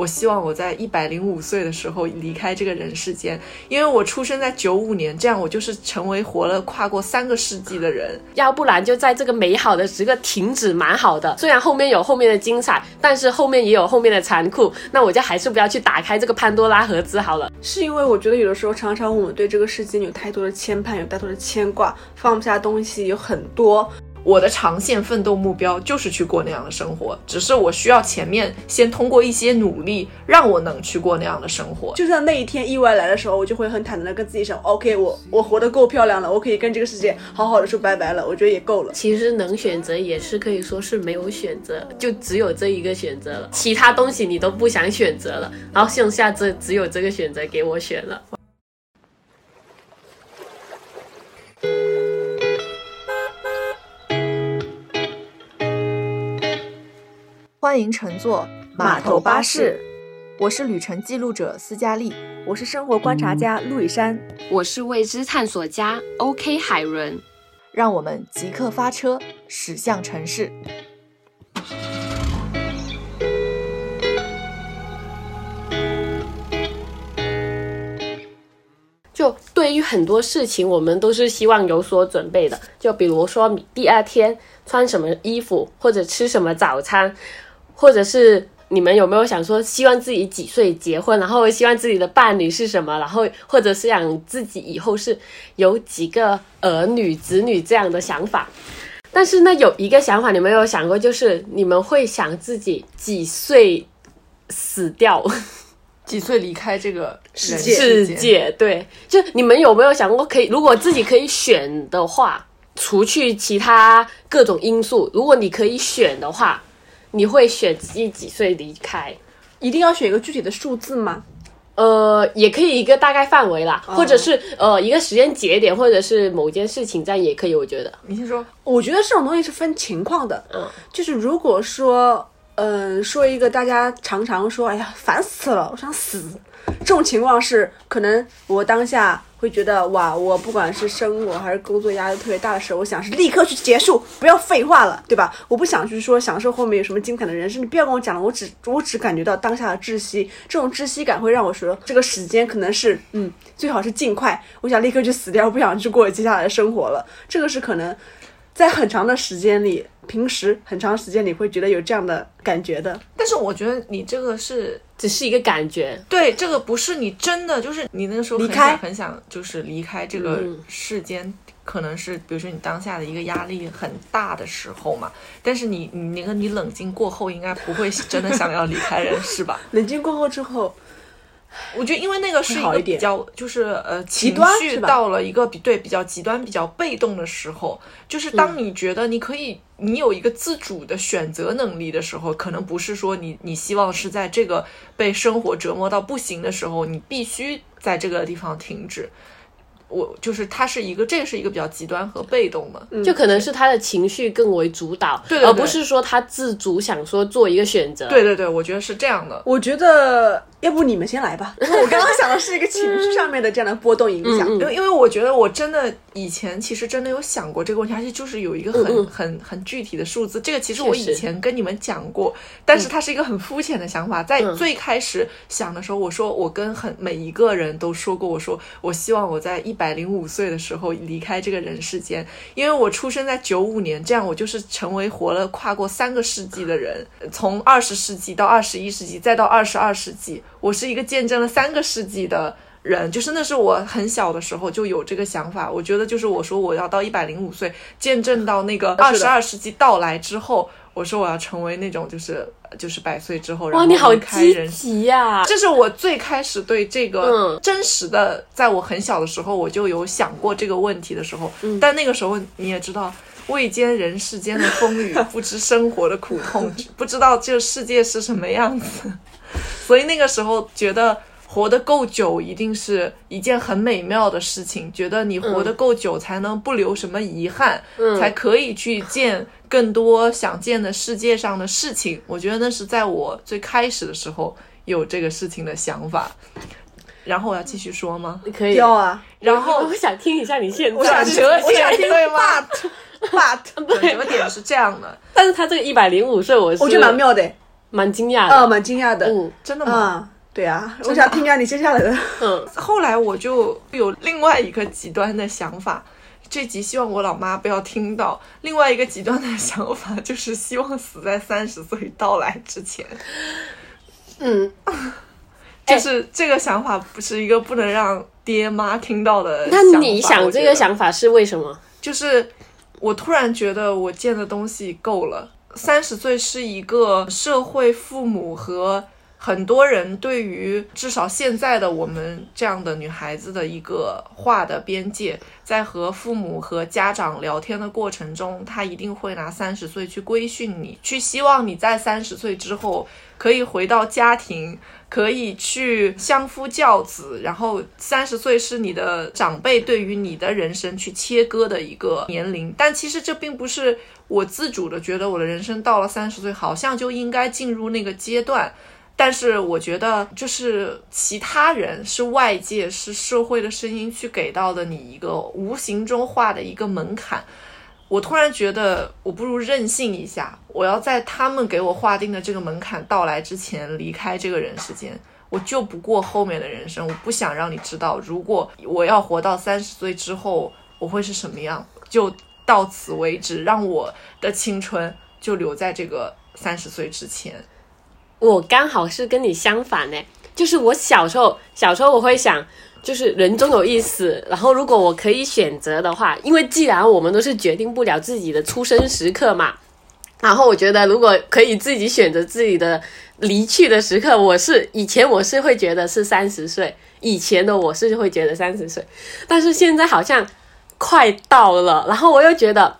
我希望我在一百零五岁的时候离开这个人世间，因为我出生在九五年，这样我就是成为活了跨过三个世纪的人。要不然就在这个美好的时刻停止，蛮好的。虽然后面有后面的精彩，但是后面也有后面的残酷，那我就还是不要去打开这个潘多拉盒子好了。是因为我觉得有的时候常常我们对这个世界有太多的牵绊，有太多的牵挂，放不下东西有很多。我的长线奋斗目标就是去过那样的生活，只是我需要前面先通过一些努力，让我能去过那样的生活。就算那一天意外来的时候，我就会很坦然的跟自己说：“OK，我我活得够漂亮了，我可以跟这个世界好好的说拜拜了。”我觉得也够了。其实能选择也是可以说是没有选择，就只有这一个选择了，其他东西你都不想选择了，然后剩下这只有这个选择给我选了。欢迎乘坐码头巴士，我是旅程记录者斯嘉丽，我是生活观察家陆以山，我是未知探索家 OK 海伦，让我们即刻发车驶向城市。就对于很多事情，我们都是希望有所准备的。就比如说，第二天穿什么衣服，或者吃什么早餐。或者是你们有没有想说，希望自己几岁结婚，然后希望自己的伴侣是什么，然后或者是想自己以后是有几个儿女、子女这样的想法？但是呢，有一个想法你们有想过，就是你们会想自己几岁死掉，几岁离开这个世界？世界对，就你们有没有想过，可以如果自己可以选的话，除去其他各种因素，如果你可以选的话。你会选自己几岁离开？一定要选一个具体的数字吗？呃，也可以一个大概范围啦，或者是呃一个时间节点，或者是某件事情这样也可以。我觉得，你先说。我觉得这种东西是分情况的。嗯，就是如果说，嗯，说一个大家常常说，哎呀，烦死了，我想死。这种情况是可能我当下。会觉得哇，我不管是生活还是工作压力特别大的时候，我想是立刻去结束，不要废话了，对吧？我不想去说享受后面有什么精彩的人生，你不要跟我讲了，我只我只感觉到当下的窒息，这种窒息感会让我说这个时间可能是嗯，最好是尽快，我想立刻去死掉，不想去过接下来的生活了，这个是可能在很长的时间里。平时很长时间你会觉得有这样的感觉的，但是我觉得你这个是只是一个感觉，对，这个不是你真的就是你那个时候很想很想就是离开这个世间，可能是比如说你当下的一个压力很大的时候嘛，但是你你那个你冷静过后应该不会真的想要离开人世吧？冷静过后之后。我觉得，因为那个是一个比较，就是呃，情绪到了一个比对比较极端、比较被动的时候，就是当你觉得你可以，你有一个自主的选择能力的时候，可能不是说你你希望是在这个被生活折磨到不行的时候，你必须在这个地方停止。我就是它是一个，这个是一个比较极端和被动的，就可能是他的情绪更为主导，而不是说他自主想说做一个选择。对对对，我觉得是这样的。我觉得。要不你们先来吧，我刚刚想的是一个情绪上面的这样的波动影响，因为因为我觉得我真的以前其实真的有想过这个问题，而且就是有一个很很很具体的数字，这个其实我以前跟你们讲过，但是它是一个很肤浅的想法，在最开始想的时候，我说我跟很每一个人都说过，我说我希望我在一百零五岁的时候离开这个人世间，因为我出生在九五年，这样我就是成为活了跨过三个世纪的人，从二十世纪到二十一世纪，再到二十二世纪。我是一个见证了三个世纪的人，就是那是我很小的时候就有这个想法。我觉得就是我说我要到一百零五岁，见证到那个二十二世纪到来之后，我说我要成为那种就是就是百岁之后，然后离开人世呀。这是我最开始对这个真实的，在我很小的时候我就有想过这个问题的时候，但那个时候你也知道，未见人世间的风雨，不知生活的苦痛，不知道这个世界是什么样子。所以那个时候觉得活得够久一定是一件很美妙的事情，觉得你活得够久才能不留什么遗憾，才可以去见更多想见的世界上的事情。我觉得那是在我最开始的时候有这个事情的想法。然后我要继续说吗？可以要啊。然后我想听一下你现在，我想听，我想听对吗？But，But，什么点是这样的？但是他这个一百零五岁，我是我觉得蛮妙的。蛮惊讶的，呃，蛮惊讶的。嗯，真的吗？嗯，对啊，我想听一下你接下来的。嗯，后来我就有另外一个极端的想法，这集希望我老妈不要听到。另外一个极端的想法就是希望死在三十岁到来之前。嗯，就是这个想法不是一个不能让爹妈听到的。那你想这个想法是为什么？就是我突然觉得我见的东西够了。三十岁是一个社会、父母和很多人对于至少现在的我们这样的女孩子的一个画的边界，在和父母和家长聊天的过程中，他一定会拿三十岁去规训你，去希望你在三十岁之后可以回到家庭。可以去相夫教子，然后三十岁是你的长辈对于你的人生去切割的一个年龄，但其实这并不是我自主的觉得我的人生到了三十岁好像就应该进入那个阶段，但是我觉得就是其他人是外界是社会的声音去给到的你一个无形中画的一个门槛。我突然觉得，我不如任性一下，我要在他们给我划定的这个门槛到来之前离开这个人世间，我就不过后面的人生。我不想让你知道，如果我要活到三十岁之后，我会是什么样，就到此为止，让我的青春就留在这个三十岁之前。我刚好是跟你相反呢，就是我小时候，小时候我会想。就是人终有一死，然后如果我可以选择的话，因为既然我们都是决定不了自己的出生时刻嘛，然后我觉得如果可以自己选择自己的离去的时刻，我是以前我是会觉得是三十岁，以前的我是会觉得三十岁，但是现在好像快到了，然后我又觉得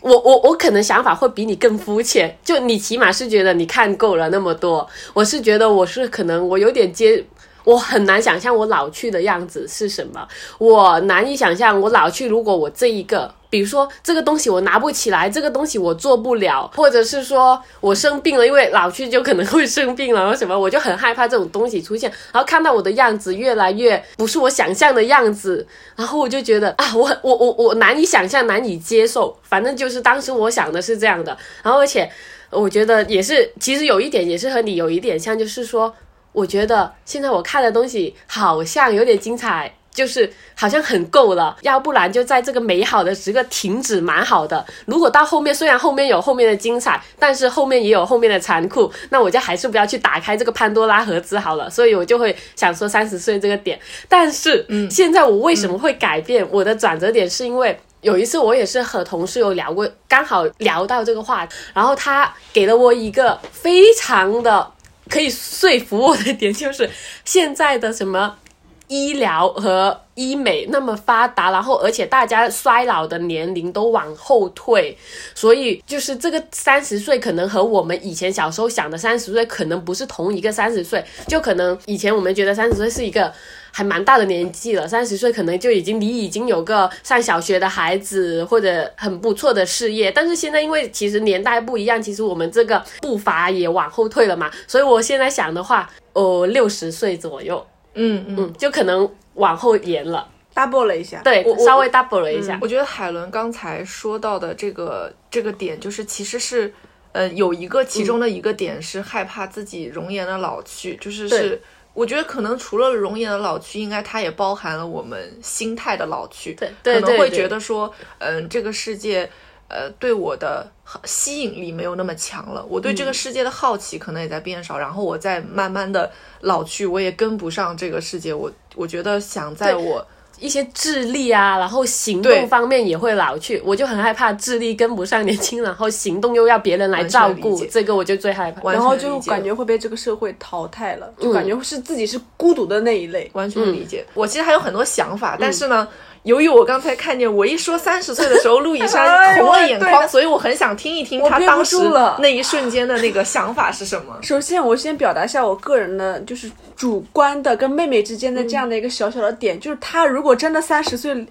我我我可能想法会比你更肤浅，就你起码是觉得你看够了那么多，我是觉得我是可能我有点接。我很难想象我老去的样子是什么，我难以想象我老去。如果我这一个，比如说这个东西我拿不起来，这个东西我做不了，或者是说我生病了，因为老去就可能会生病了，然后什么，我就很害怕这种东西出现。然后看到我的样子越来越不是我想象的样子，然后我就觉得啊，我我我我难以想象，难以接受。反正就是当时我想的是这样的。然后而且我觉得也是，其实有一点也是和你有一点像，就是说。我觉得现在我看的东西好像有点精彩，就是好像很够了，要不然就在这个美好的时刻停止，蛮好的。如果到后面，虽然后面有后面的精彩，但是后面也有后面的残酷，那我就还是不要去打开这个潘多拉盒子好了。所以我就会想说三十岁这个点。但是，嗯，现在我为什么会改变我的转折点？是因为有一次我也是和同事有聊过，刚好聊到这个话，然后他给了我一个非常的。可以说服我的点就是，现在的什么医疗和医美那么发达，然后而且大家衰老的年龄都往后退，所以就是这个三十岁可能和我们以前小时候想的三十岁可能不是同一个三十岁，就可能以前我们觉得三十岁是一个。还蛮大的年纪了，三十岁可能就已经你已经有个上小学的孩子或者很不错的事业，但是现在因为其实年代不一样，其实我们这个步伐也往后退了嘛，所以我现在想的话，哦，六十岁左右，嗯嗯，就可能往后延了，double 了一下，对，稍微 double 了一下。我觉得海伦刚才说到的这个这个点，就是其实是，呃，有一个其中的一个点是害怕自己容颜的老去，就是是。我觉得可能除了容颜的老去，应该它也包含了我们心态的老去。对，可能会觉得说，嗯，这个世界，呃，对我的吸引力没有那么强了。我对这个世界的好奇可能也在变少，然后我在慢慢的老去，我也跟不上这个世界。我我觉得想在我。一些智力啊，然后行动方面也会老去，我就很害怕智力跟不上年轻，然后行动又要别人来照顾，这个我就最害怕。然后就感觉会被这个社会淘汰了，就感觉是自己是孤独的那一类。完全理解。我其实还有很多想法，但是呢。由于我刚才看见我一说三十岁的时候，陆以山 红了眼眶，所以我很想听一听他当时那一瞬间的那个想法是什么。首先，我先表达一下我个人的，就是主观的跟妹妹之间的这样的一个小小的点，就是他如果真的三十岁，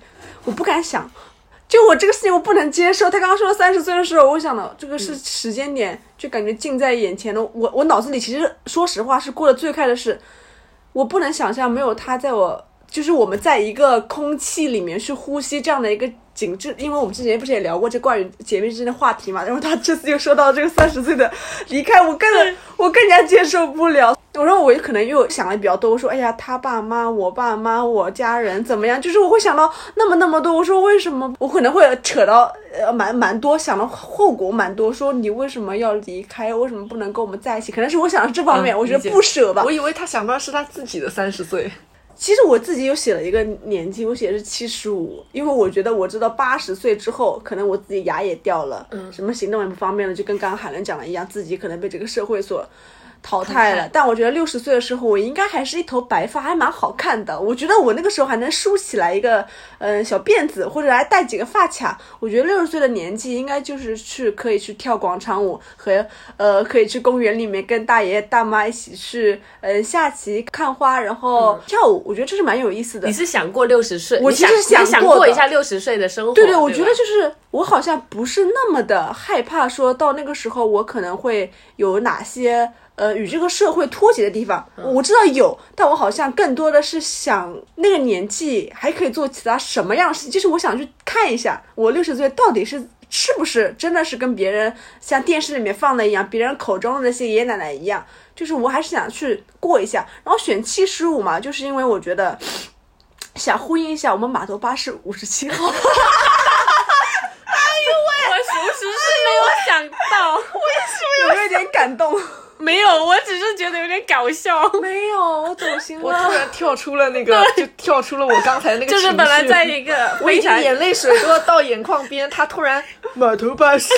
我不敢想，就我这个事情我不能接受。他刚刚说三十岁的时候，我想的这个是时间点，就感觉近在眼前的。我我脑子里其实说实话是过得最快的是，我不能想象没有他在我。就是我们在一个空气里面去呼吸这样的一个景致，因为我们之前不是也聊过这关于姐妹之间的话题嘛，然后他这次又说到这个 三十岁的离开，我更我更加接受不了。我说我可能又想的比较多，我说哎呀，他爸妈、我爸妈、我家人怎么样？就是我会想到那么那么多。我说为什么我可能会扯到呃蛮蛮多，想到后果蛮多。说你为什么要离开？为什么不能跟我们在一起？可能是我想到这方面，我觉得不舍吧。我以为他想到是他自己的三十岁。其实我自己有写了一个年纪，我写的是七十五，因为我觉得我知道八十岁之后，可能我自己牙也掉了，嗯，什么行动也不方便了，就跟刚刚海伦讲的一样，自己可能被这个社会所。淘汰了，但我觉得六十岁的时候，我应该还是一头白发，还蛮好看的。我觉得我那个时候还能梳起来一个，嗯，小辫子，或者还戴几个发卡。我觉得六十岁的年纪，应该就是去可以去跳广场舞，和呃，可以去公园里面跟大爷大妈一起去，嗯，下棋、看花，然后跳舞。我觉得这是蛮有意思的。你是想过六十岁？我其实想想过一下六十岁的生活。对对，我觉得就是我好像不是那么的害怕，说到那个时候我可能会有哪些。呃，与这个社会脱节的地方，我知道有，但我好像更多的是想那个年纪还可以做其他什么样的事情，就是我想去看一下，我六十岁到底是是不是真的是跟别人像电视里面放的一样，别人口中的那些爷爷奶奶一样，就是我还是想去过一下，然后选七十五嘛，就是因为我觉得 想呼应一下我们码头巴士五十七号。哎呦喂，我属实是没有想到，我是不 是有一点感动？没有，我只是觉得有点搞笑。没有，我走心了。我突然跳出了那个，就跳出了我刚才那个就是本来在一个，我已经眼泪水都要到眼眶边，他突然 满头巴士。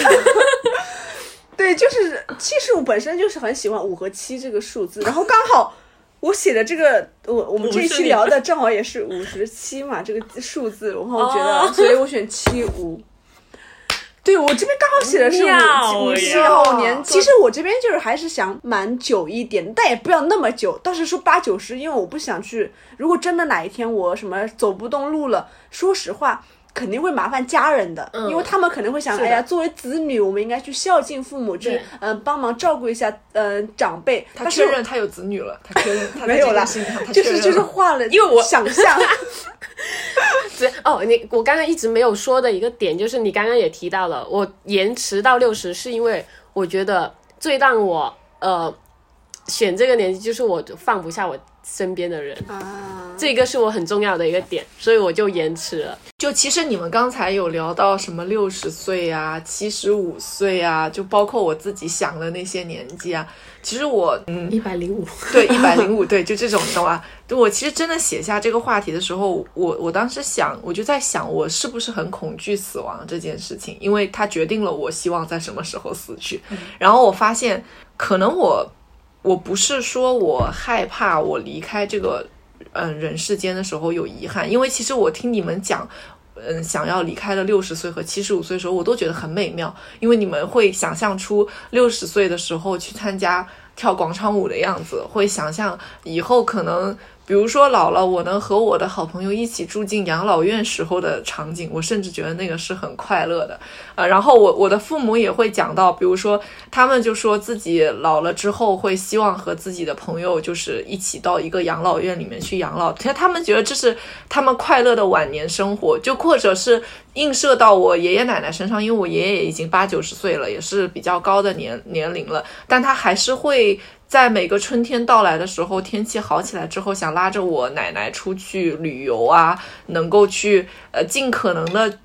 对，就是七十五本身就是很喜欢五和七这个数字，然后刚好我写的这个，我我们这一期聊的正好也是五十七嘛，这个数字，然后觉得，所以我选七五。对我这边刚好写的是五七号年，其实我这边就是还是想蛮久一点，但也不要那么久，倒是说八九十，因为我不想去。如果真的哪一天我什么走不动路了，说实话。肯定会麻烦家人的，因为他们可能会想，哎呀，作为子女，我们应该去孝敬父母，去嗯帮忙照顾一下嗯长辈。他确认他有子女了，他确认 他没有了，就是就是画了，因为我想象。对哦，你我刚刚一直没有说的一个点，就是你刚刚也提到了，我延迟到六十，是因为我觉得最让我呃选这个年纪，就是我放不下我。身边的人啊，这个是我很重要的一个点，所以我就延迟了。就其实你们刚才有聊到什么六十岁啊、七十五岁啊，就包括我自己想的那些年纪啊。其实我嗯，一百零五，对，一百零五，对，就这种懂吧？我其实真的写下这个话题的时候，我我当时想，我就在想，我是不是很恐惧死亡这件事情？因为它决定了我希望在什么时候死去。然后我发现，可能我。我不是说我害怕我离开这个嗯人世间的时候有遗憾，因为其实我听你们讲，嗯，想要离开了六十岁和七十五岁的时候，我都觉得很美妙，因为你们会想象出六十岁的时候去参加跳广场舞的样子，会想象以后可能。比如说老了，我能和我的好朋友一起住进养老院时候的场景，我甚至觉得那个是很快乐的，呃，然后我我的父母也会讲到，比如说他们就说自己老了之后会希望和自己的朋友就是一起到一个养老院里面去养老，其实他们觉得这是他们快乐的晚年生活，就或者是映射到我爷爷奶奶身上，因为我爷爷也已经八九十岁了，也是比较高的年年龄了，但他还是会。在每个春天到来的时候，天气好起来之后，想拉着我奶奶出去旅游啊，能够去呃尽可能的。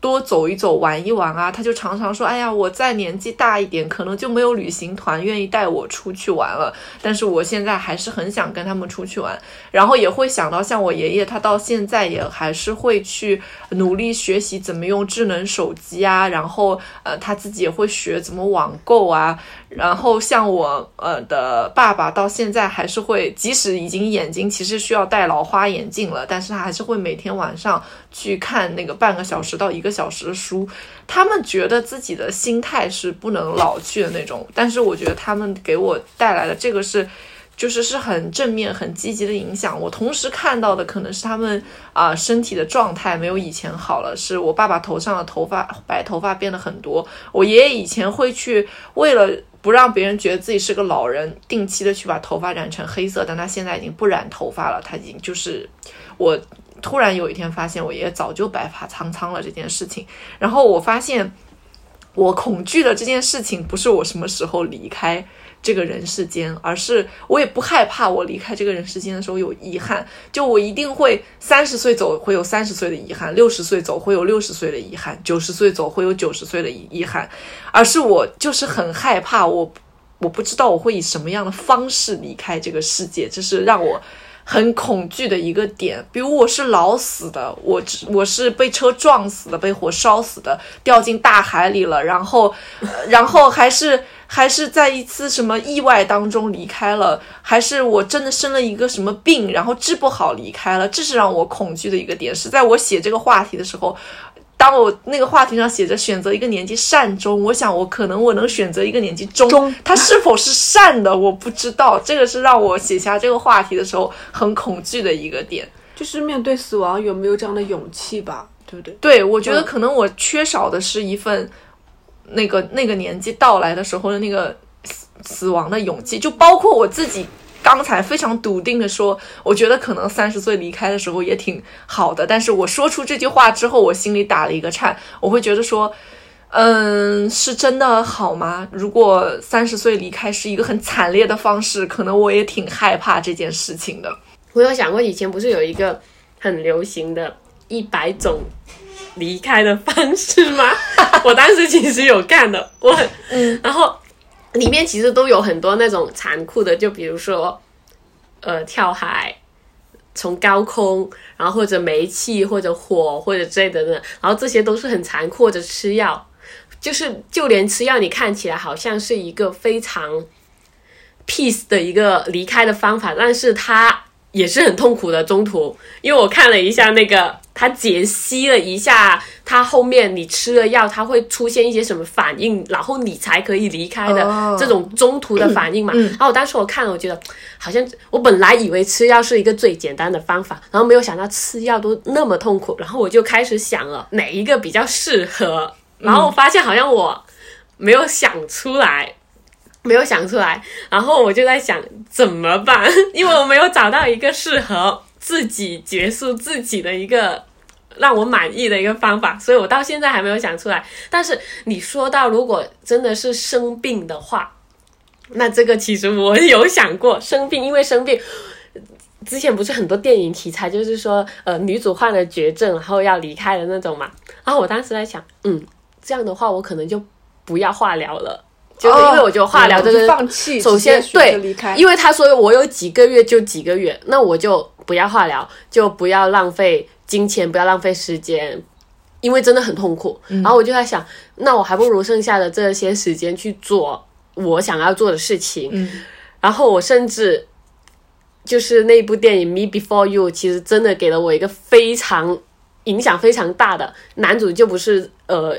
多走一走，玩一玩啊！他就常常说：“哎呀，我再年纪大一点，可能就没有旅行团愿意带我出去玩了。但是我现在还是很想跟他们出去玩。然后也会想到，像我爷爷，他到现在也还是会去努力学习怎么用智能手机啊。然后呃，他自己也会学怎么网购啊。然后像我呃的爸爸，到现在还是会，即使已经眼睛其实需要戴老花眼镜了，但是他还是会每天晚上去看那个半个小时到一个。”小时的书，他们觉得自己的心态是不能老去的那种，但是我觉得他们给我带来的这个是，就是是很正面、很积极的影响。我同时看到的可能是他们啊身体的状态没有以前好了，是我爸爸头上的头发白头发变得很多。我爷爷以前会去为了不让别人觉得自己是个老人，定期的去把头发染成黑色，但他现在已经不染头发了，他已经就是我。突然有一天发现我爷爷早就白发苍苍了这件事情，然后我发现我恐惧的这件事情不是我什么时候离开。这个人世间，而是我也不害怕我离开这个人世间的时候有遗憾，就我一定会三十岁走会有三十岁的遗憾，六十岁走会有六十岁的遗憾，九十岁走会有九十岁的遗憾，而是我就是很害怕，我我不知道我会以什么样的方式离开这个世界，这是让我很恐惧的一个点。比如我是老死的，我我是被车撞死的，被火烧死的，掉进大海里了，然后然后还是。还是在一次什么意外当中离开了，还是我真的生了一个什么病，然后治不好离开了，这是让我恐惧的一个点。是在我写这个话题的时候，当我那个话题上写着选择一个年纪善终，我想我可能我能选择一个年纪中，它是否是善的，我不知道。这个是让我写下这个话题的时候很恐惧的一个点，就是面对死亡有没有这样的勇气吧，对不对？对，我觉得可能我缺少的是一份。那个那个年纪到来的时候的那个死死亡的勇气，就包括我自己刚才非常笃定的说，我觉得可能三十岁离开的时候也挺好的。但是我说出这句话之后，我心里打了一个颤，我会觉得说，嗯，是真的好吗？如果三十岁离开是一个很惨烈的方式，可能我也挺害怕这件事情的。我有想过，以前不是有一个很流行的一百种。离开的方式吗？我当时其实有干的，我很，嗯，然后里面其实都有很多那种残酷的，就比如说，呃，跳海，从高空，然后或者煤气或者火或者之类的，然后这些都是很残酷，或者吃药，就是就连吃药，你看起来好像是一个非常 peace 的一个离开的方法，但是它也是很痛苦的。中途，因为我看了一下那个。他解析了一下，他后面你吃了药，他会出现一些什么反应，然后你才可以离开的这种中途的反应嘛。然后我当时我看了，我觉得好像我本来以为吃药是一个最简单的方法，然后没有想到吃药都那么痛苦，然后我就开始想了哪一个比较适合，然后我发现好像我没有想出来，没有想出来，然后我就在想怎么办，因为我没有找到一个适合。自己结束自己的一个让我满意的一个方法，所以我到现在还没有想出来。但是你说到如果真的是生病的话，那这个其实我有想过生病，因为生病之前不是很多电影题材，就是说呃女主患了绝症然后要离开的那种嘛。然后我当时在想，嗯，这样的话我可能就不要化疗了。就是因为我觉得化疗这个，放弃，首先对，因为他说我有几个月就几个月，那我就不要化疗，就不要浪费金钱，不要浪费时间，因为真的很痛苦。然后我就在想，那我还不如剩下的这些时间去做我想要做的事情。然后我甚至就是那部电影《Me Before You》，其实真的给了我一个非常影响非常大的男主，就不是呃。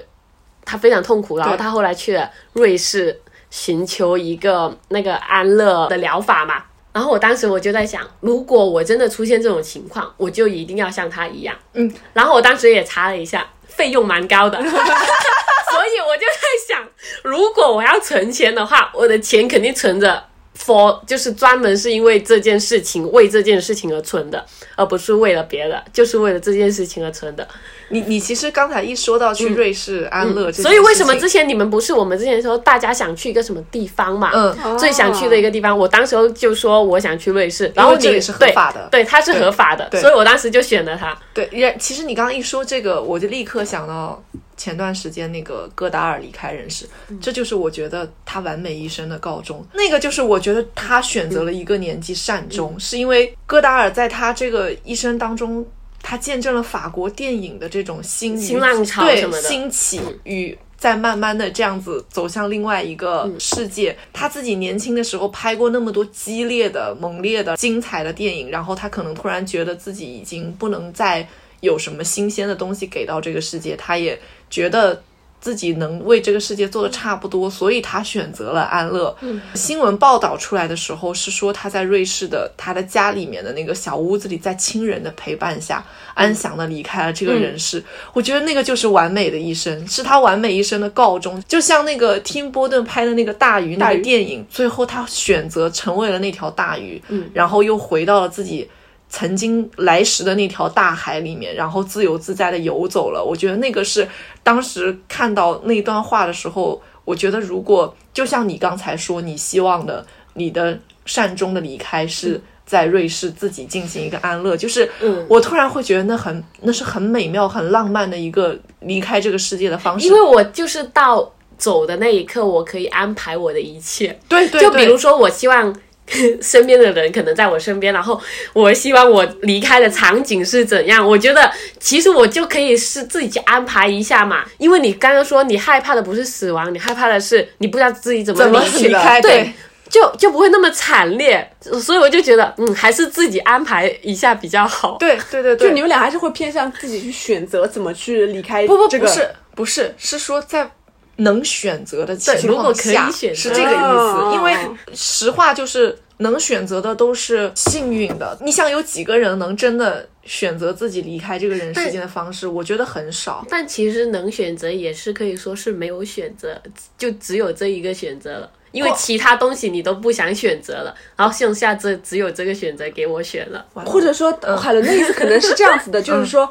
他非常痛苦，然后他后来去了瑞士寻求一个那个安乐的疗法嘛。然后我当时我就在想，如果我真的出现这种情况，我就一定要像他一样。嗯。然后我当时也查了一下，费用蛮高的，所以我就在想，如果我要存钱的话，我的钱肯定存着。For 就是专门是因为这件事情为这件事情而存的，而不是为了别的，就是为了这件事情而存的。你你其实刚才一说到去瑞士安乐，所以为什么之前你们不是我们之前说大家想去一个什么地方嘛？嗯，最想去的一个地方，我当时候就说我想去瑞士，然后这也是合法的，对，它是合法的，所以我当时就选了它。对，也其实你刚刚一说这个，我就立刻想到。前段时间那个戈达尔离开人世，这就是我觉得他完美一生的告终。那个就是我觉得他选择了一个年纪善终，是因为戈达尔在他这个一生当中，他见证了法国电影的这种新新浪潮什么的兴起与在慢慢的这样子走向另外一个世界。他自己年轻的时候拍过那么多激烈的、猛烈的、精彩的电影，然后他可能突然觉得自己已经不能再有什么新鲜的东西给到这个世界，他也。觉得自己能为这个世界做的差不多，所以他选择了安乐。新闻报道出来的时候是说他在瑞士的他的家里面的那个小屋子里，在亲人的陪伴下安详的离开了这个人世。我觉得那个就是完美的一生，是他完美一生的告终。就像那个听波顿拍的那个大鱼那个电影，最后他选择成为了那条大鱼，然后又回到了自己。曾经来时的那条大海里面，然后自由自在的游走了。我觉得那个是当时看到那段话的时候，我觉得如果就像你刚才说，你希望的你的善终的离开是在瑞士自己进行一个安乐，就是我突然会觉得那很那是很美妙、很浪漫的一个离开这个世界的方式。因为我就是到走的那一刻，我可以安排我的一切。对对，就比如说我希望。身边的人可能在我身边，然后我希望我离开的场景是怎样？我觉得其实我就可以是自己去安排一下嘛。因为你刚刚说你害怕的不是死亡，你害怕的是你不知道自己怎么离开，对，就就不会那么惨烈。所以我就觉得，嗯，还是自己安排一下比较好。对对对对，就你们俩还是会偏向自己去选择怎么去离开。不不不是不是是说在。能选择的情况下是这个意思，因为实话就是能选择的都是幸运的。你想有几个人能真的选择自己离开这个人世间的方式？我觉得很少。但其实能选择也是可以说是没有选择，就只有这一个选择了，因为其他东西你都不想选择了，然后剩下这只有这个选择给我选了。或者说海伦的意思可能是这样子的，就是说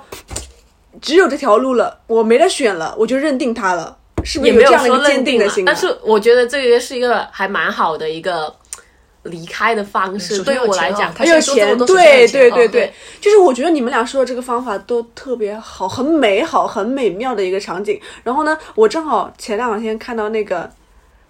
只有这条路了，我没得选了，我就认定它了。是不是有这样的坚定的，但是我觉得这个是一个还蛮好的一个离开的方式。对于我来讲，他有钱，对对对对，就是我觉得你们俩说的这个方法都特别好，很美好，很美妙的一个场景。然后呢，我正好前两天看到那个。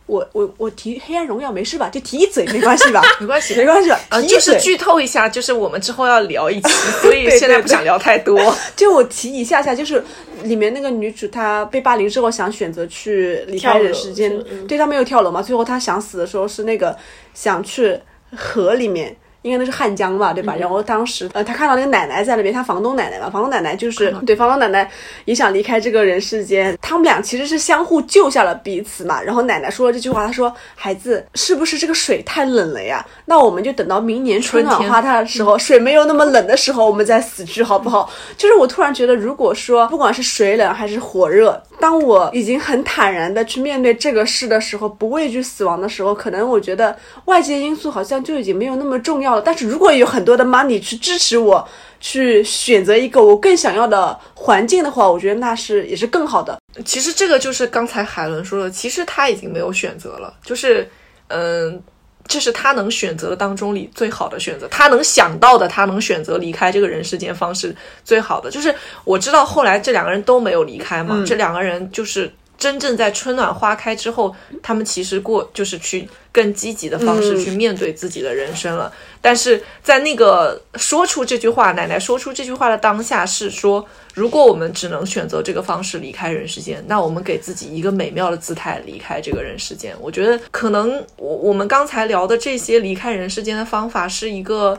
我我我提《黑暗荣耀》没事吧？就提一嘴没关系吧？没关系，没关系。啊，就是剧透一下，就是我们之后要聊一期，所以现在不想聊太多。就我提一下下，就是里面那个女主她被霸凌之后想选择去离开人世间，对她没有跳楼嘛？最后她想死的时候是那个想去河里面。应该那是汉江吧，对吧？然后当时，呃，他看到那个奶奶在那边，他房东奶奶嘛，房东奶奶就是对房东奶奶也想离开这个人世间，他们俩其实是相互救下了彼此嘛。然后奶奶说了这句话，她说：“孩子，是不是这个水太冷了呀？那我们就等到明年春暖花开的时候，水没有那么冷的时候，我们再死去，好不好？”就是我突然觉得，如果说不管是水冷还是火热，当我已经很坦然的去面对这个事的时候，不畏惧死亡的时候，可能我觉得外界因素好像就已经没有那么重要。但是如果有很多的 money 去支持我，去选择一个我更想要的环境的话，我觉得那是也是更好的。其实这个就是刚才海伦说的，其实他已经没有选择了，就是嗯，这是他能选择的当中里最好的选择，他能想到的，他能选择离开这个人世间方式最好的。就是我知道后来这两个人都没有离开嘛，这两个人就是真正在春暖花开之后，他们其实过就是去。更积极的方式去面对自己的人生了，但是在那个说出这句话，奶奶说出这句话的当下是说，如果我们只能选择这个方式离开人世间，那我们给自己一个美妙的姿态离开这个人世间。我觉得可能我我们刚才聊的这些离开人世间的方法是一个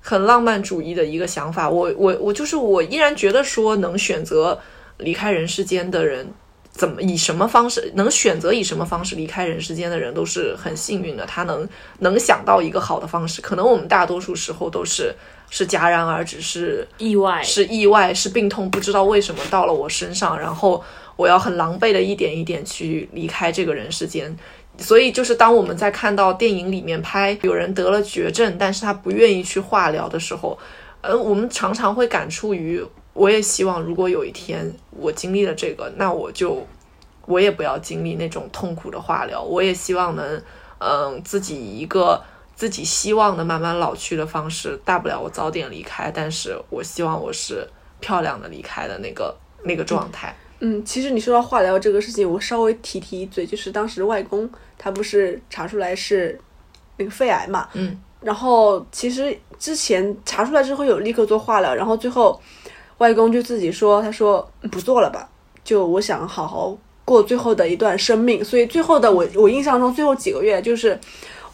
很浪漫主义的一个想法。我我我就是我依然觉得说能选择离开人世间的人。怎么以什么方式能选择以什么方式离开人世间的人都是很幸运的，他能能想到一个好的方式。可能我们大多数时候都是是戛然而止，是意外，是意外，是病痛，不知道为什么到了我身上，然后我要很狼狈的一点一点去离开这个人世间。所以就是当我们在看到电影里面拍有人得了绝症，但是他不愿意去化疗的时候，呃，我们常常会感触于。我也希望，如果有一天我经历了这个，那我就我也不要经历那种痛苦的化疗。我也希望能，嗯，自己一个自己希望的慢慢老去的方式。大不了我早点离开，但是我希望我是漂亮的离开的那个那个状态。嗯，其实你说到化疗这个事情，我稍微提提一嘴，就是当时外公他不是查出来是那个肺癌嘛，嗯，然后其实之前查出来之后有立刻做化疗，然后最后。外公就自己说：“他说不做了吧，就我想好好过最后的一段生命。所以最后的我，我印象中最后几个月，就是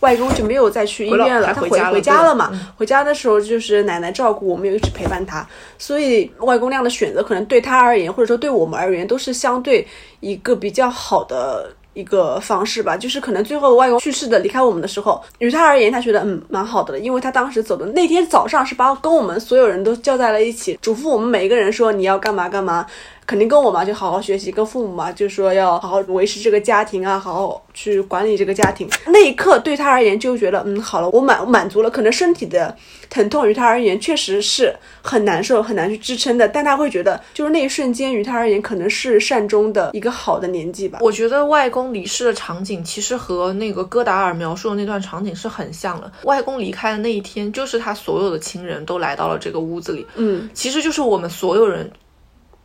外公就没有再去医院了，他回回家了嘛。回家的时候就是奶奶照顾，我们又一直陪伴他。所以外公那样的选择，可能对他而言，或者说对我们而言，都是相对一个比较好的。”一个方式吧，就是可能最后外公去世的离开我们的时候，于他而言，他觉得嗯蛮好的，因为他当时走的那天早上是把跟我们所有人都叫在了一起，嘱咐我们每一个人说你要干嘛干嘛，肯定跟我嘛，就好好学习，跟父母嘛，就说要好好维持这个家庭啊，好好去管理这个家庭。那一刻对他而言就觉得，嗯，好了，我满满足了。可能身体的疼痛于他而言确实是很难受，很难去支撑的，但他会觉得，就是那一瞬间于他而言可能是善终的一个好的年纪吧。我觉得外公离世的场景其实和那个戈达尔描述的那段场景是很像的。外公离开的那一天，就是他所有的亲人都来到了这个屋子里，嗯，其实就是我们所有人。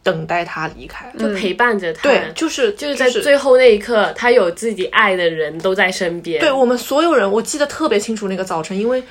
等待他离开，就陪伴着他。对，就是就是在最后那一刻，他有自己爱的人都在身边。对我们所有人，我记得特别清楚那个早晨，因为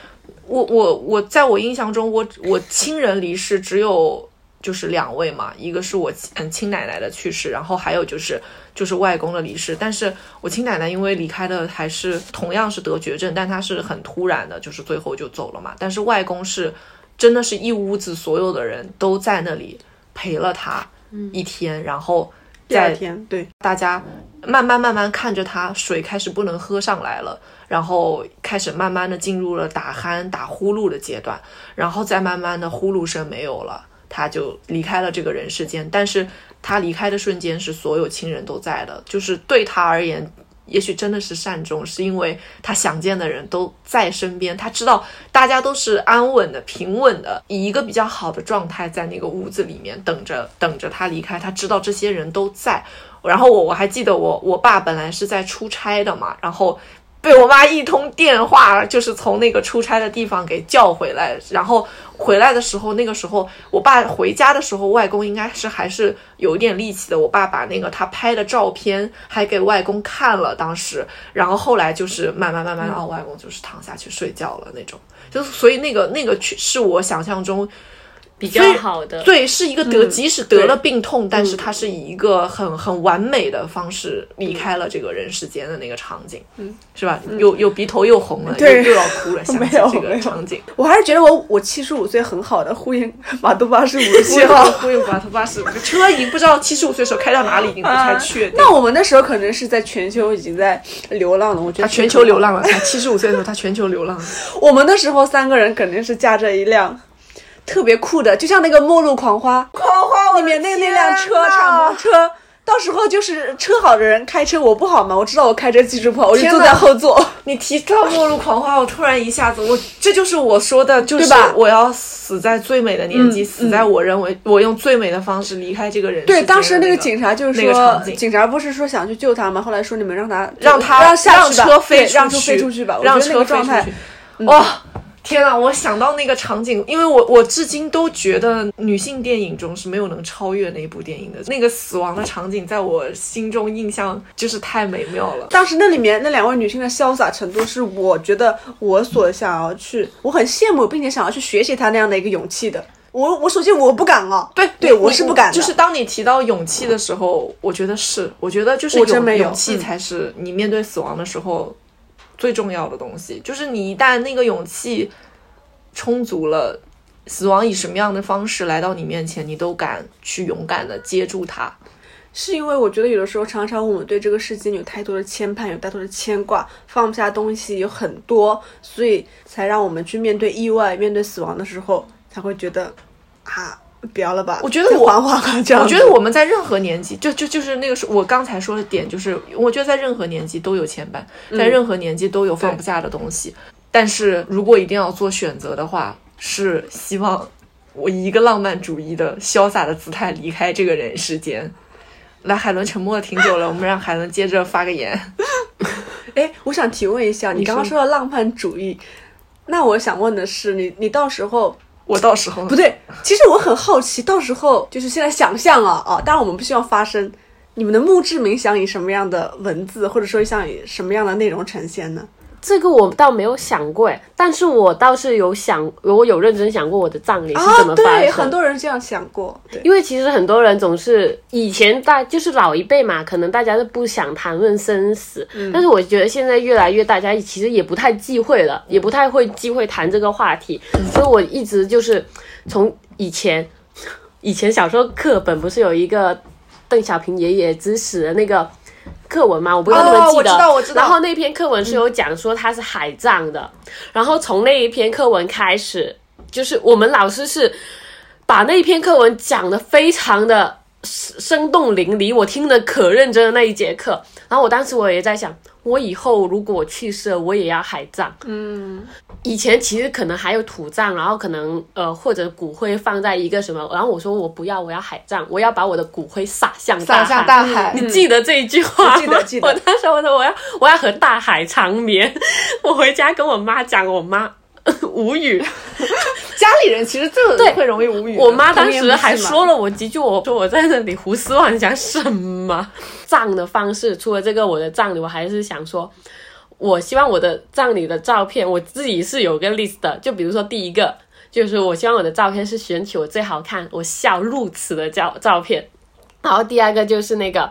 我我我在我印象中，我我亲人离世只有就是两位嘛，一个是我嗯亲奶奶的去世，然后还有就是就是外公的离世。但是我亲奶奶因为离开的还是同样是得绝症，但她是很突然的，就是最后就走了嘛。但是外公是真的是一屋子所有的人都在那里。陪了他一天，然后第二天，对大家慢慢慢慢看着他，水开始不能喝上来了，然后开始慢慢的进入了打鼾、打呼噜的阶段，然后再慢慢的呼噜声没有了，他就离开了这个人世间。但是他离开的瞬间是所有亲人都在的，就是对他而言。也许真的是善终，是因为他想见的人都在身边，他知道大家都是安稳的、平稳的，以一个比较好的状态在那个屋子里面等着，等着他离开。他知道这些人都在。然后我我还记得我我爸本来是在出差的嘛，然后。被我妈一通电话，就是从那个出差的地方给叫回来。然后回来的时候，那个时候我爸回家的时候，外公应该是还是有点力气的。我爸把那个他拍的照片还给外公看了，当时，然后后来就是慢慢慢慢，然后外公就是躺下去睡觉了那种。就是所以那个那个去是我想象中。比较好的，对，是一个得，即使得了病痛，但是他是以一个很很完美的方式离开了这个人世间的那个场景，嗯，是吧？又又鼻头又红了，对，又要哭了，想起这个场景。我还是觉得我我七十五岁很好的呼应马杜巴是五十七号，呼应马杜巴是车已经不知道七十五岁时候开到哪里，已经不太确定。那我们那时候可能是在全球已经在流浪了，我觉得他全球流浪了。他七十五岁的时候，他全球流浪。我们那时候三个人肯定是驾着一辆。特别酷的，就像那个《末路狂花》狂花里面那那辆车敞篷车，到时候就是车好的人开车，我不好嘛，我知道我开车技术不好，我就坐在后座。你提到《末路狂花》，我突然一下子，我这就是我说的，就是我要死在最美的年纪，死在我认为我用最美的方式离开这个人。对，当时那个警察就是说，警察不是说想去救他吗？后来说你们让他让他让下去车飞让车飞出去吧，让车状态，哇。天啊！我想到那个场景，因为我我至今都觉得女性电影中是没有能超越那部电影的。那个死亡的场景在我心中印象就是太美妙了。当时那里面那两位女性的潇洒程度，是我觉得我所想要去，我很羡慕并且想要去学习她那样的一个勇气的。我我首先我不敢啊，对对，我是不敢。就是当你提到勇气的时候，我觉得是，我觉得就是勇勇气才是你面对死亡的时候。最重要的东西就是，你一旦那个勇气充足了，死亡以什么样的方式来到你面前，你都敢去勇敢的接住它。是因为我觉得有的时候，常常我们对这个世界有太多的牵绊，有太多的牵挂，放不下东西有很多，所以才让我们去面对意外、面对死亡的时候，才会觉得啊。不要了吧！我觉得我，我觉得我们在任何年纪，就就就是那个是我刚才说的点，就是我觉得在任何年纪都有牵绊，在任何年纪都有放不下的东西。但是如果一定要做选择的话，是希望我以一个浪漫主义的潇洒的姿态离开这个人世间。来，海伦沉默了挺久了，我们让海伦接着发个言。哎，我想提问一下，你刚刚说的浪漫主义，那我想问的是，你你到时候。我到时候不对，其实我很好奇，到时候就是现在想象啊啊，当然我们不希望发生。你们的墓志铭想以什么样的文字，或者说想以什么样的内容呈现呢？这个我倒没有想过哎，但是我倒是有想，我有认真想过我的葬礼是怎么发生。很多人这样想过，因为其实很多人总是以前大就是老一辈嘛，可能大家都不想谈论生死，但是我觉得现在越来越大家其实也不太忌讳了，也不太会忌讳谈这个话题，所以我一直就是从以前以前小时候课本不是有一个邓小平爷爷之死的那个。课文吗？我不知道你们记得。然后那篇课文是有讲说他是海葬的，然后从那一篇课文开始，就是我们老师是把那一篇课文讲的非常的生动淋漓，我听得可认真的那一节课。然后我当时我也在想，我以后如果去世了，我也要海葬。嗯，以前其实可能还有土葬，然后可能呃或者骨灰放在一个什么，然后我说我不要，我要海葬，我要把我的骨灰撒向撒向大海。你记得这一句话吗？记得记得。我当时候我说我要我要和大海长眠。我回家跟我妈讲，我妈无语。家里人其实这对会容易无语。我妈当时还说了我几句，我说我在那里胡思乱想什么。葬的方式，除了这个我的葬礼，我还是想说，我希望我的葬礼的照片，我自己是有个 list 的。就比如说第一个，就是我希望我的照片是选取我最好看、我笑露齿的照照片。然后第二个就是那个，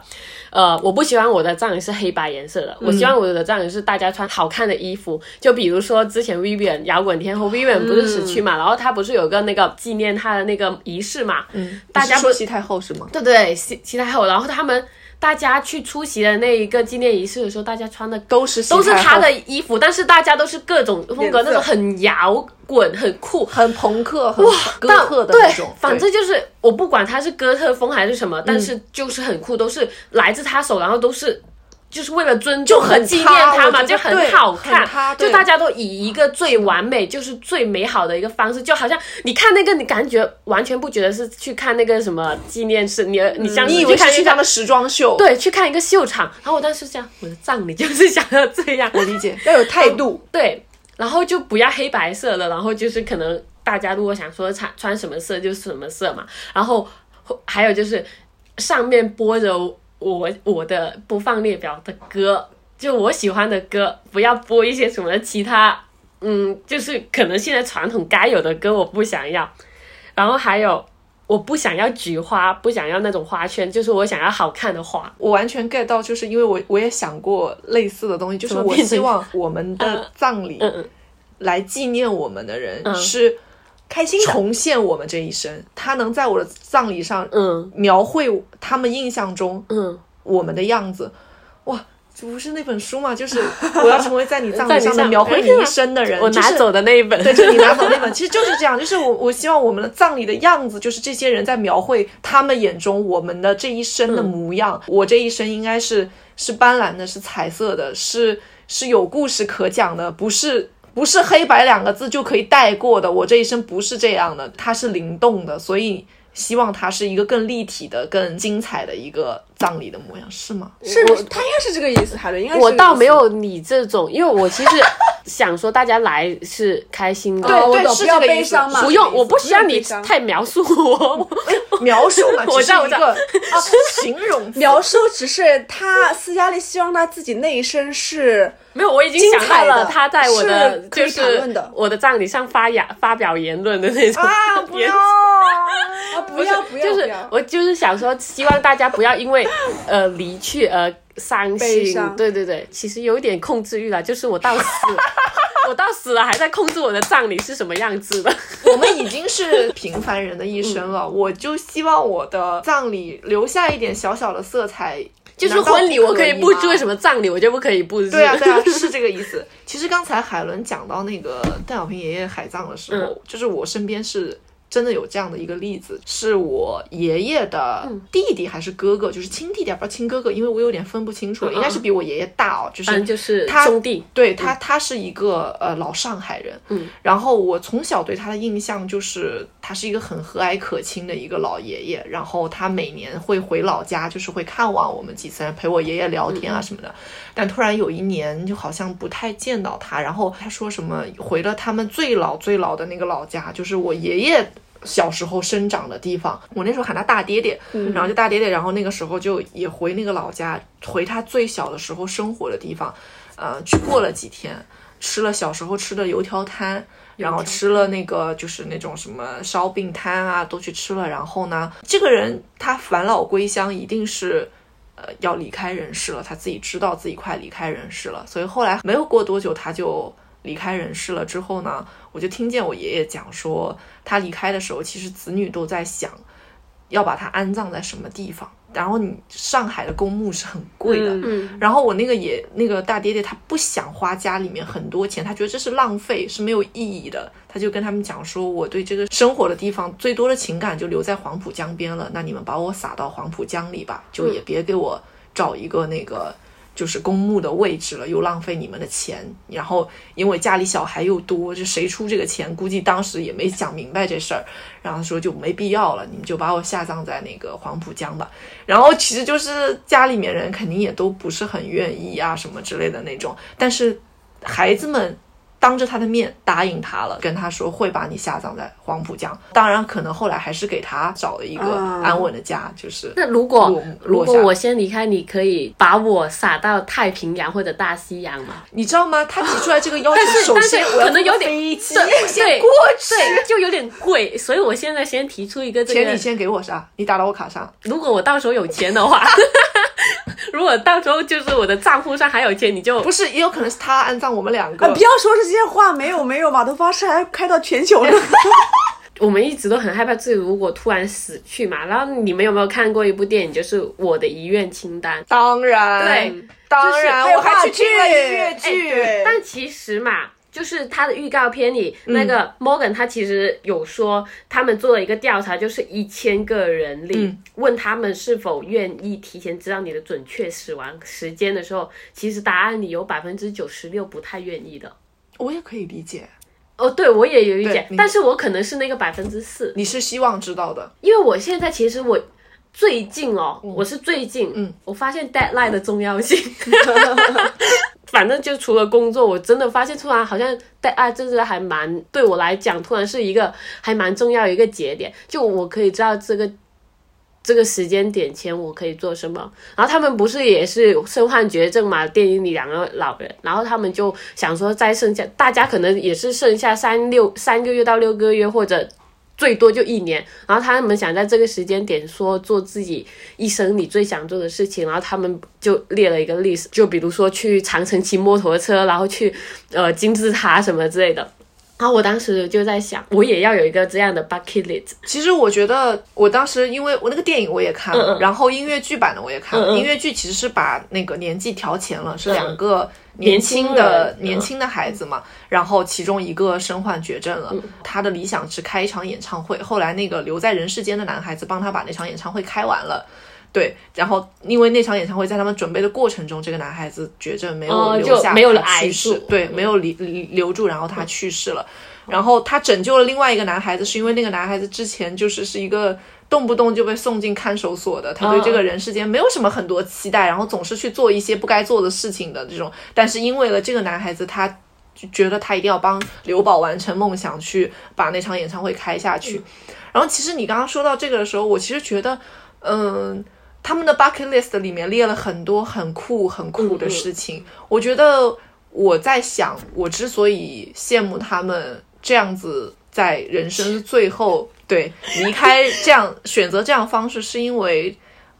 呃，我不喜欢我的葬礼是黑白颜色的，我希望我的葬礼是大家穿好看的衣服。就比如说之前 Vivian 摇滚天后 Vivian 不是死去嘛，然后他不是有个那个纪念他的那个仪式嘛？嗯，大家说西太后是吗？对对，西西太后，然后他们。大家去出席的那一个纪念仪式的时候，大家穿的都是都是他的衣服，但是大家都是各种风格，那种很摇滚、很酷、很朋克、很哥特的那种。反正就是我不管他是哥特风还是什么，但是就是很酷，都是来自他手，然后都是。就是为了尊重很纪念他嘛，就很好看。就大家都以一个最完美，就是最美好的一个方式，就好像你看那个，你感觉完全不觉得是去看那个什么纪念室，你你像你以为是他的时装秀，对，去看一个秀场。然后我当时想，我的葬礼就是想要这样，我理解要有态度，对，然后就不要黑白色的，然后就是可能大家如果想说穿穿什么色就是什么色嘛，然后还有就是上面播着。我我的播放列表的歌，就我喜欢的歌，不要播一些什么其他，嗯，就是可能现在传统该有的歌，我不想要。然后还有，我不想要菊花，不想要那种花圈，就是我想要好看的花。我完全 get 到，就是因为我我也想过类似的东西，就是我希望我们的 葬礼来纪念我们的人是。开心重现我们这一生，他能在我的葬礼上，嗯，描绘他们印象中，嗯，我们的样子，哇，这不是那本书吗？就是我要成为在你葬礼上面描绘你一生的人，我拿走的那一本，对，就你拿走那本，其实就是这样，就是我我希望我们的葬礼的样子，就是这些人在描绘他们眼中我们的这一生的模样。我这一生应该是是斑斓的，是彩色的，是是有故事可讲的，不是。不是黑白两个字就可以带过的，我这一生不是这样的，它是灵动的，所以希望它是一个更立体的、更精彩的一个葬礼的模样，是吗？是，他应该是这个意思，海伦应该。我倒没有你这种，因为我其实想说大家来是开心的，对对，不要悲伤嘛，不用，我不需要你太描述我，描述嘛，我道，我道。啊，形容描述只是他斯嘉丽希望他自己那一生是。没有，我已经想到了他在我的就是我的葬礼上发言发表言论的那种啊，不要啊，不要不要，就是我就是想说，希望大家不要因为呃离去而伤心。对对对，其实有一点控制欲了，就是我到死，我到死了还在控制我的葬礼是什么样子的。我们已经是平凡人的一生了，我就希望我的葬礼留下一点小小的色彩。就是婚礼我可以布置，为什么葬礼我就不可以布置？对啊，对啊，是这个意思。其实刚才海伦讲到那个邓小平爷爷海葬的时候，就是我身边是。真的有这样的一个例子，是我爷爷的弟弟还是哥哥，就是亲弟弟，不知道亲哥哥，因为我有点分不清楚了，应该是比我爷爷大哦，就是就是他兄弟，对他，他是一个呃老上海人，嗯，然后我从小对他的印象就是他是一个很和蔼可亲的一个老爷爷，然后他每年会回老家，就是会看望我们几次，陪我爷爷聊天啊什么的，但突然有一年就好像不太见到他，然后他说什么回了他们最老最老的那个老家，就是我爷爷。小时候生长的地方，我那时候喊他大爹爹，然后就大爹爹，然后那个时候就也回那个老家，回他最小的时候生活的地方，呃，去过了几天，吃了小时候吃的油条摊，然后吃了那个就是那种什么烧饼摊啊，都去吃了。然后呢，这个人他返老归乡，一定是呃要离开人世了，他自己知道自己快离开人世了，所以后来没有过多久，他就。离开人世了之后呢，我就听见我爷爷讲说，他离开的时候，其实子女都在想，要把他安葬在什么地方。然后你上海的公墓是很贵的，嗯然后我那个也那个大爹爹他不想花家里面很多钱，他觉得这是浪费，是没有意义的。他就跟他们讲说，我对这个生活的地方最多的情感就留在黄浦江边了，那你们把我撒到黄浦江里吧，就也别给我找一个那个。就是公墓的位置了，又浪费你们的钱，然后因为家里小孩又多，就谁出这个钱？估计当时也没想明白这事儿，然后说就没必要了，你们就把我下葬在那个黄浦江吧。然后其实就是家里面人肯定也都不是很愿意啊，什么之类的那种，但是孩子们。当着他的面答应他了，跟他说会把你下葬在黄浦江。当然，可能后来还是给他找了一个安稳的家，就是那如果如果我先离开，你可以把我撒到太平洋或者大西洋吗？你知道吗？他提出来这个要求，首但是先我要可能有点飞机，对对过去。对，就有点贵，所以我现在先提出一个这个钱你，先给我啥？你打到我卡上。如果我到时候有钱的话，如果到时候就是我的账户上还有钱，你就不是，也有可能是他安葬我们两个。啊不要说这些话，没有没有，码头巴士还开到全球呢。我们一直都很害怕自己如果突然死去嘛。然后你们有没有看过一部电影，就是《我的遗愿清单》？当然，对，当然，我还去听了音乐剧。对但其实嘛，就是他的预告片里，那个 Morgan 他其实有说，他们做了一个调查，就是一千个人里、问他们是否愿意提前知道你的准确死亡时间的时候，其实答案里有百分之九十六不太愿意的。我也可以理解，哦，对我也有一点对，你但是我可能是那个百分之四，你是希望知道的。因为我现在其实我最近哦，我是最近，嗯，我发现 deadline 的重要性。反正就除了工作，我真的发现突然好像 deadline 真的还蛮对我来讲，突然是一个还蛮重要一个节点，就我可以知道这个。这个时间点前我可以做什么？然后他们不是也是身患绝症嘛？电影里两个老人，然后他们就想说，在剩下大家可能也是剩下三六三个月到六个月，或者最多就一年。然后他们想在这个时间点说做自己一生里最想做的事情，然后他们就列了一个 list，就比如说去长城骑摩托车，然后去呃金字塔什么之类的。然后我当时就在想，我也要有一个这样的 bucket list。其实我觉得，我当时因为我那个电影我也看了，然后音乐剧版的我也看了。音乐剧其实是把那个年纪调前了，是两个年轻的年轻的孩子嘛。然后其中一个身患绝症了，他的理想是开一场演唱会。后来那个留在人世间的男孩子帮他把那场演唱会开完了。对，然后因为那场演唱会在他们准备的过程中，这个男孩子绝症没有哦留下，就没有了去世，对，没有留留住，然后他去世了。然后他拯救了另外一个男孩子，是因为那个男孩子之前就是是一个动不动就被送进看守所的，他对这个人世间没有什么很多期待，然后总是去做一些不该做的事情的这种。但是因为了这个男孩子，他就觉得他一定要帮刘宝完成梦想，去把那场演唱会开下去。然后其实你刚刚说到这个的时候，我其实觉得，嗯。他们的 bucket list 里面列了很多很酷、很酷的事情。我觉得我在想，我之所以羡慕他们这样子在人生最后 对离开这样选择这样方式，是因为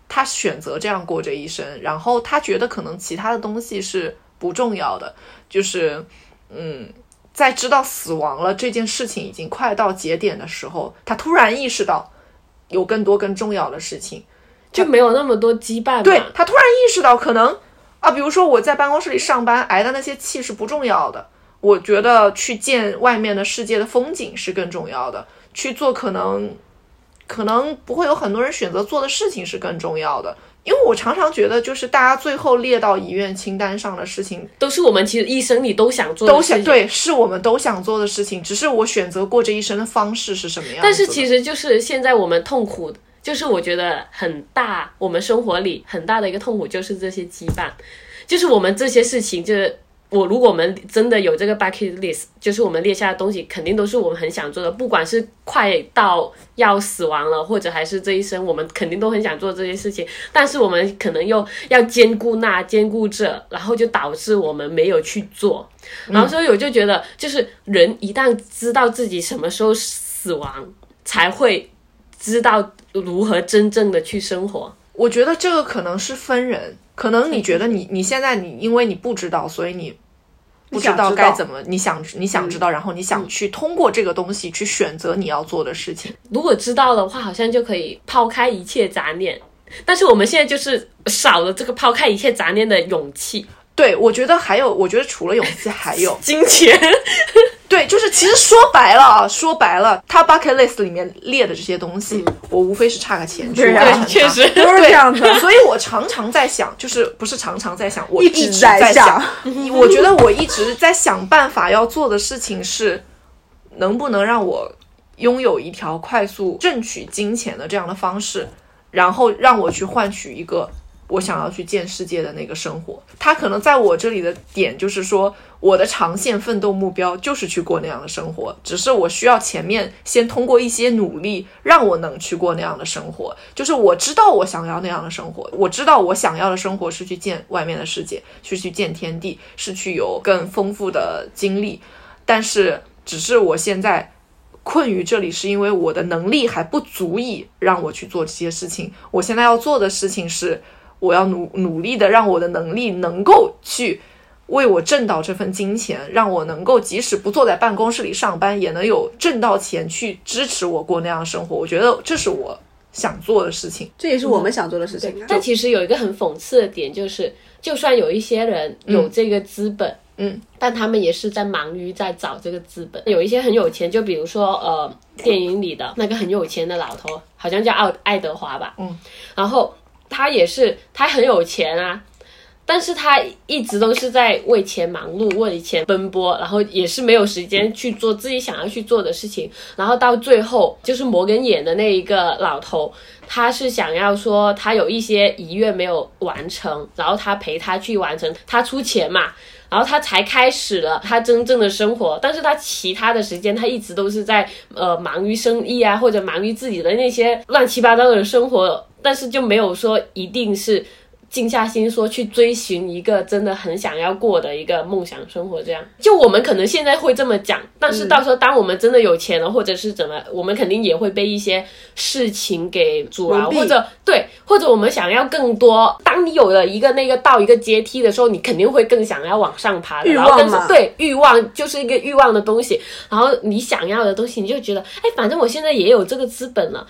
他选择这样过这一生，然后他觉得可能其他的东西是不重要的，就是嗯。在知道死亡了这件事情已经快到节点的时候，他突然意识到有更多更重要的事情，就没有那么多羁绊嘛。对他突然意识到，可能啊，比如说我在办公室里上班挨的那些气是不重要的，我觉得去见外面的世界的风景是更重要的，去做可能可能不会有很多人选择做的事情是更重要的。因为我常常觉得，就是大家最后列到遗愿清单上的事情，都是我们其实一生里都想做的都事情。想对，是我们都想做的事情，只是我选择过这一生的方式是什么样。但是其实就是现在我们痛苦的，就是我觉得很大，我们生活里很大的一个痛苦就是这些羁绊，就是我们这些事情，就是我如果我们真的有这个 bucket list，就是我们列下的东西，肯定都是我们很想做的，不管是快到要死亡了，或者还是这一生，我们肯定都很想做这些事情，但是我们可能又要兼顾那兼顾这，然后就导致我们没有去做。然后所以我就觉得，就是人一旦知道自己什么时候死亡，才会知道如何真正的去生活。我觉得这个可能是分人，可能你觉得你你现在你因为你不知道，所以你不知道该怎么，你想你想知道，然后你想去通过这个东西去选择你要做的事情。如果知道的话，好像就可以抛开一切杂念，但是我们现在就是少了这个抛开一切杂念的勇气。对，我觉得还有，我觉得除了勇气，还有 金钱。对，就是其实说白了啊，说白了，他 bucket list 里面列的这些东西，我无非是差个钱去完成。确实都是这样的。所以我常常在想，就是不是常常在想，我一直直在想。我觉得我一直在想办法要做的事情是，能不能让我拥有一条快速挣取金钱的这样的方式，然后让我去换取一个。我想要去见世界的那个生活，他可能在我这里的点就是说，我的长线奋斗目标就是去过那样的生活，只是我需要前面先通过一些努力，让我能去过那样的生活。就是我知道我想要那样的生活，我知道我想要的生活是去见外面的世界，是去见天地，是去有更丰富的经历。但是，只是我现在困于这里，是因为我的能力还不足以让我去做这些事情。我现在要做的事情是。我要努努力的让我的能力能够去为我挣到这份金钱，让我能够即使不坐在办公室里上班，也能有挣到钱去支持我过那样的生活。我觉得这是我想做的事情，这也是我们想做的事情。但其实有一个很讽刺的点，就是就算有一些人有这个资本，嗯，但他们也是在忙于在找这个资本。有一些很有钱，就比如说呃，电影里的那个很有钱的老头，好像叫奥爱德华吧，嗯，然后。他也是，他很有钱啊，但是他一直都是在为钱忙碌，为钱奔波，然后也是没有时间去做自己想要去做的事情。然后到最后，就是摩根演的那一个老头，他是想要说他有一些遗愿没有完成，然后他陪他去完成，他出钱嘛，然后他才开始了他真正的生活。但是他其他的时间，他一直都是在呃忙于生意啊，或者忙于自己的那些乱七八糟的生活。但是就没有说一定是静下心说去追寻一个真的很想要过的一个梦想生活，这样就我们可能现在会这么讲，但是到时候当我们真的有钱了，或者是怎么，我们肯定也会被一些事情给阻挠，或者对，或者我们想要更多。当你有了一个那个到一个阶梯的时候，你肯定会更想要往上爬的。欲望嘛，对，欲望就是一个欲望的东西。然后你想要的东西，你就觉得，哎，反正我现在也有这个资本了。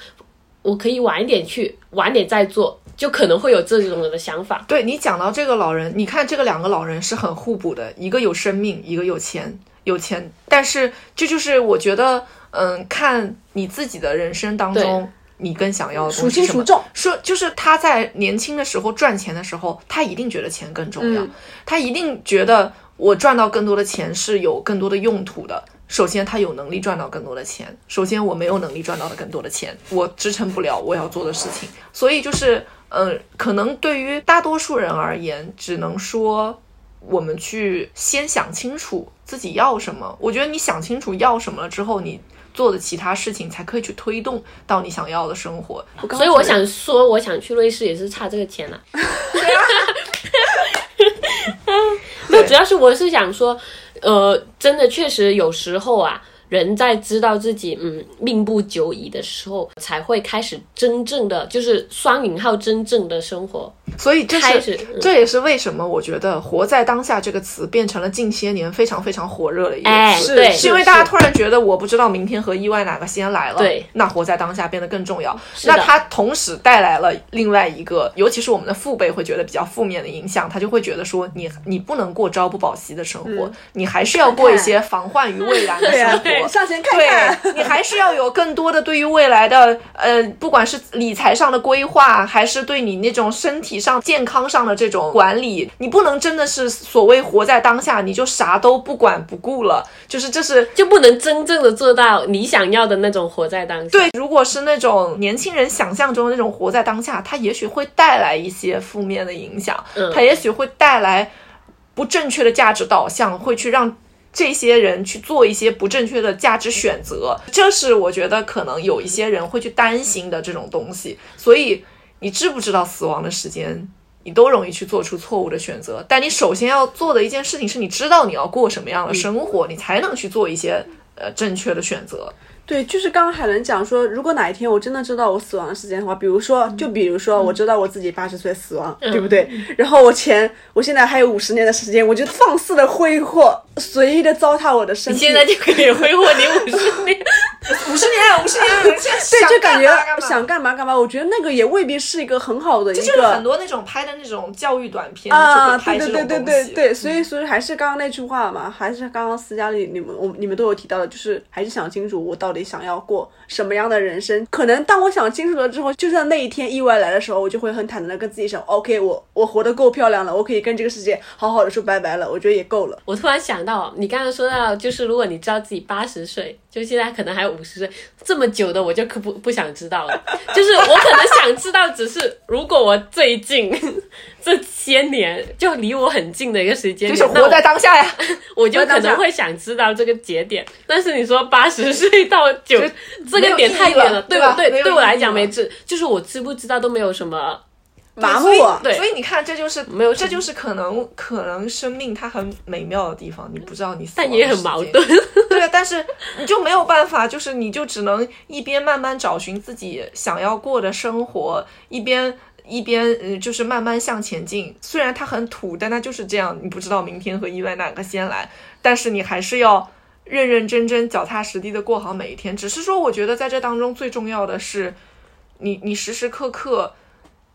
我可以晚一点去，晚点再做，就可能会有这种的想法。对你讲到这个老人，你看这个两个老人是很互补的，一个有生命，一个有钱，有钱。但是这就是我觉得，嗯，看你自己的人生当中，你更想要的东西什么？说就是他在年轻的时候赚钱的时候，他一定觉得钱更重要，他一定觉得我赚到更多的钱是有更多的用途的。首先，他有能力赚到更多的钱。首先，我没有能力赚到的更多的钱，我支撑不了我要做的事情。所以，就是，嗯，可能对于大多数人而言，只能说我们去先想清楚自己要什么。我觉得你想清楚要什么了之后，你做的其他事情才可以去推动到你想要的生活。所以，我想说，我想去瑞士也是差这个钱了。那 主要是我是想说。呃，真的确实有时候啊。人在知道自己嗯命不久矣的时候，才会开始真正的就是双引号真正的生活。所以这是这也是为什么我觉得“活在当下”这个词变成了近些年非常非常火热的一个词，是因为大家突然觉得我不知道明天和意外哪个先来了。对，那活在当下变得更重要。那它同时带来了另外一个，尤其是我们的父辈会觉得比较负面的影响，他就会觉得说你你不能过朝不保夕的生活，你还是要过一些防患于未然的生活。上前看看，对你还是要有更多的对于未来的，呃，不管是理财上的规划，还是对你那种身体上健康上的这种管理，你不能真的是所谓活在当下，你就啥都不管不顾了，就是这是就不能真正的做到你想要的那种活在当下。对，如果是那种年轻人想象中的那种活在当下，它也许会带来一些负面的影响，它也许会带来不正确的价值导向，会去让。这些人去做一些不正确的价值选择，这是我觉得可能有一些人会去担心的这种东西。所以，你知不知道死亡的时间，你都容易去做出错误的选择。但你首先要做的一件事情是，你知道你要过什么样的生活，你才能去做一些呃正确的选择。对，就是刚刚海伦讲说，如果哪一天我真的知道我死亡的时间的话，比如说，就比如说，我知道我自己八十岁死亡，对不对？然后我前，我现在还有五十年的时间，我就放肆的挥霍，随意的糟蹋我的身体。你现在就可以挥霍你五十年，五十年，五十年，对，就感觉想干嘛干嘛。我觉得那个也未必是一个很好的一个。就是很多那种拍的那种教育短片啊，对对对对对对，所以所以还是刚刚那句话嘛，还是刚刚私家里你们我你们都有提到的，就是还是想清楚我到底想要过什么样的人生。可能当我想清楚了之后，就算那一天意外来的时候，我就会很坦然的跟自己说，OK，我我活得够漂亮了，我可以跟这个世界好好的说拜拜了，我觉得也够了。我突然想到，你刚刚说到，就是如果你知道自己八十岁，就现在可能还有五十岁，这么久的，我就可不不想知道了。就是我可能想知道，只是如果我最近 这些年就离我很近的一个时间，就是活在当下呀，我就可能会想知道这个节点。但是你说八十岁到九，这个点太远了，对吧？对，对我来讲没知，就是我知不知道都没有什么。麻木，对，所以你看，这就是没有，这就是可能可能生命它很美妙的地方，你不知道你，但也很矛盾，对啊，但是你就没有办法，就是你就只能一边慢慢找寻自己想要过的生活，一边一边嗯，就是慢慢向前进。虽然它很土，但它就是这样，你不知道明天和意外哪个先来，但是你还是要认认真真、脚踏实地的过好每一天。只是说，我觉得在这当中最重要的是，你你时时刻刻。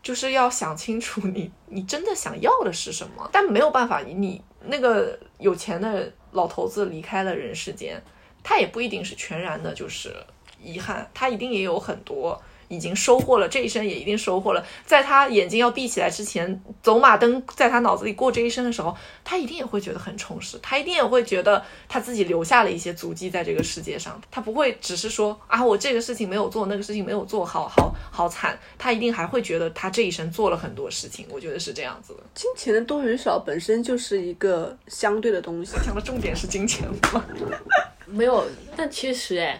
就是要想清楚，你你真的想要的是什么？但没有办法，你那个有钱的老头子离开了人世间，他也不一定是全然的，就是遗憾，他一定也有很多。已经收获了这一生，也一定收获了。在他眼睛要闭起来之前，走马灯在他脑子里过这一生的时候，他一定也会觉得很充实。他一定也会觉得他自己留下了一些足迹在这个世界上。他不会只是说啊，我这个事情没有做，那个事情没有做好，好好惨。他一定还会觉得他这一生做了很多事情。我觉得是这样子的。金钱的多与少本身就是一个相对的东西。讲的重点是金钱吗？没有，但其实哎。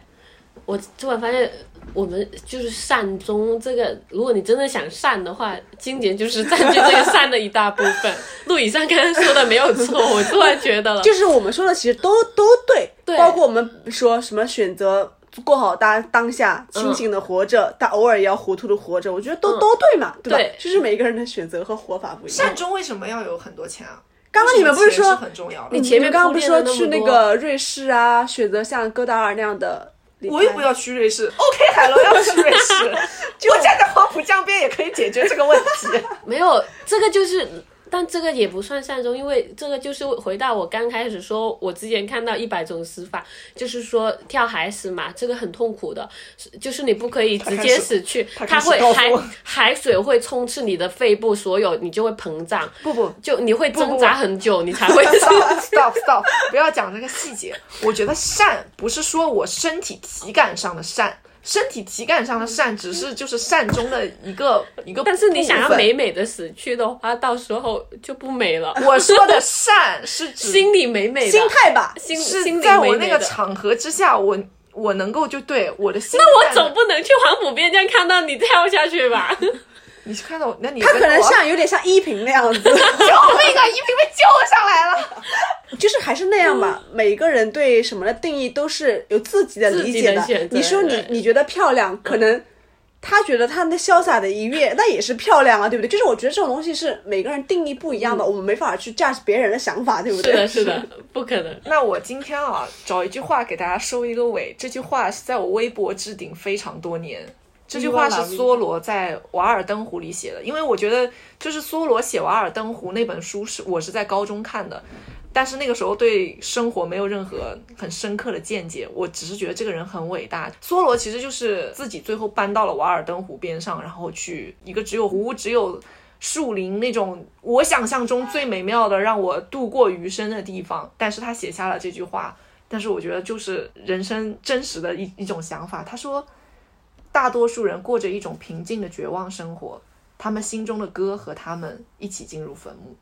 我突然发现，我们就是善终这个，如果你真的想善的话，金钱就是占据这个善的一大部分。陆以上刚刚说的没有错，我突然觉得了，就是我们说的其实都都对，对，包括我们说什么选择过好当当下，清醒的活着，但偶尔也要糊涂的活着，我觉得都都对嘛，对吧？就是每个人的选择和活法不一样。善终为什么要有很多钱啊？刚刚你们不是说很重要？你前面刚刚不是说去那个瑞士啊，选择像戈达尔那样的？我又不要去瑞士，OK，海螺要去瑞士，我站在黄浦江边也可以解决这个问题。没有，这个就是。但这个也不算善终，因为这个就是回到我刚开始说，我之前看到一百种死法，就是说跳海死嘛，这个很痛苦的，就是你不可以直接死去，它会海海水会充斥你的肺部，所有你就会膨胀，不不，就你会挣扎很久，你才 会 stop stop，不要讲这个细节。我觉得善不是说我身体体感上的善。身体体感上的善，只是就是善中的一个一个。但是你想要美美的死去的话，到时候就不美了。我说的善是指 心里美美的心态吧，心是在我那个场合之下，我我能够就对我的心。那我总不能去黄浦边疆看到你跳下去吧？你是看到那你他可能像有点像依萍那样子，救命啊！依萍被救上来了，就是还是那样吧。每个人对什么的定义都是有自己的理解的。你说你你觉得漂亮，可能他觉得他那潇洒的一跃，那也是漂亮啊，对不对？就是我觉得这种东西是每个人定义不一样的，我们没法去驾驶别人的想法，对不对？是的，是的，不可能。那我今天啊，找一句话给大家收一个尾。这句话是在我微博置顶非常多年。这句话是梭罗在《瓦尔登湖》里写的，因为我觉得就是梭罗写《瓦尔登湖》那本书是我是在高中看的，但是那个时候对生活没有任何很深刻的见解，我只是觉得这个人很伟大。梭罗其实就是自己最后搬到了瓦尔登湖边上，然后去一个只有湖、只有树林那种我想象中最美妙的让我度过余生的地方，但是他写下了这句话，但是我觉得就是人生真实的一一种想法。他说。大多数人过着一种平静的绝望生活，他们心中的歌和他们一起进入坟墓。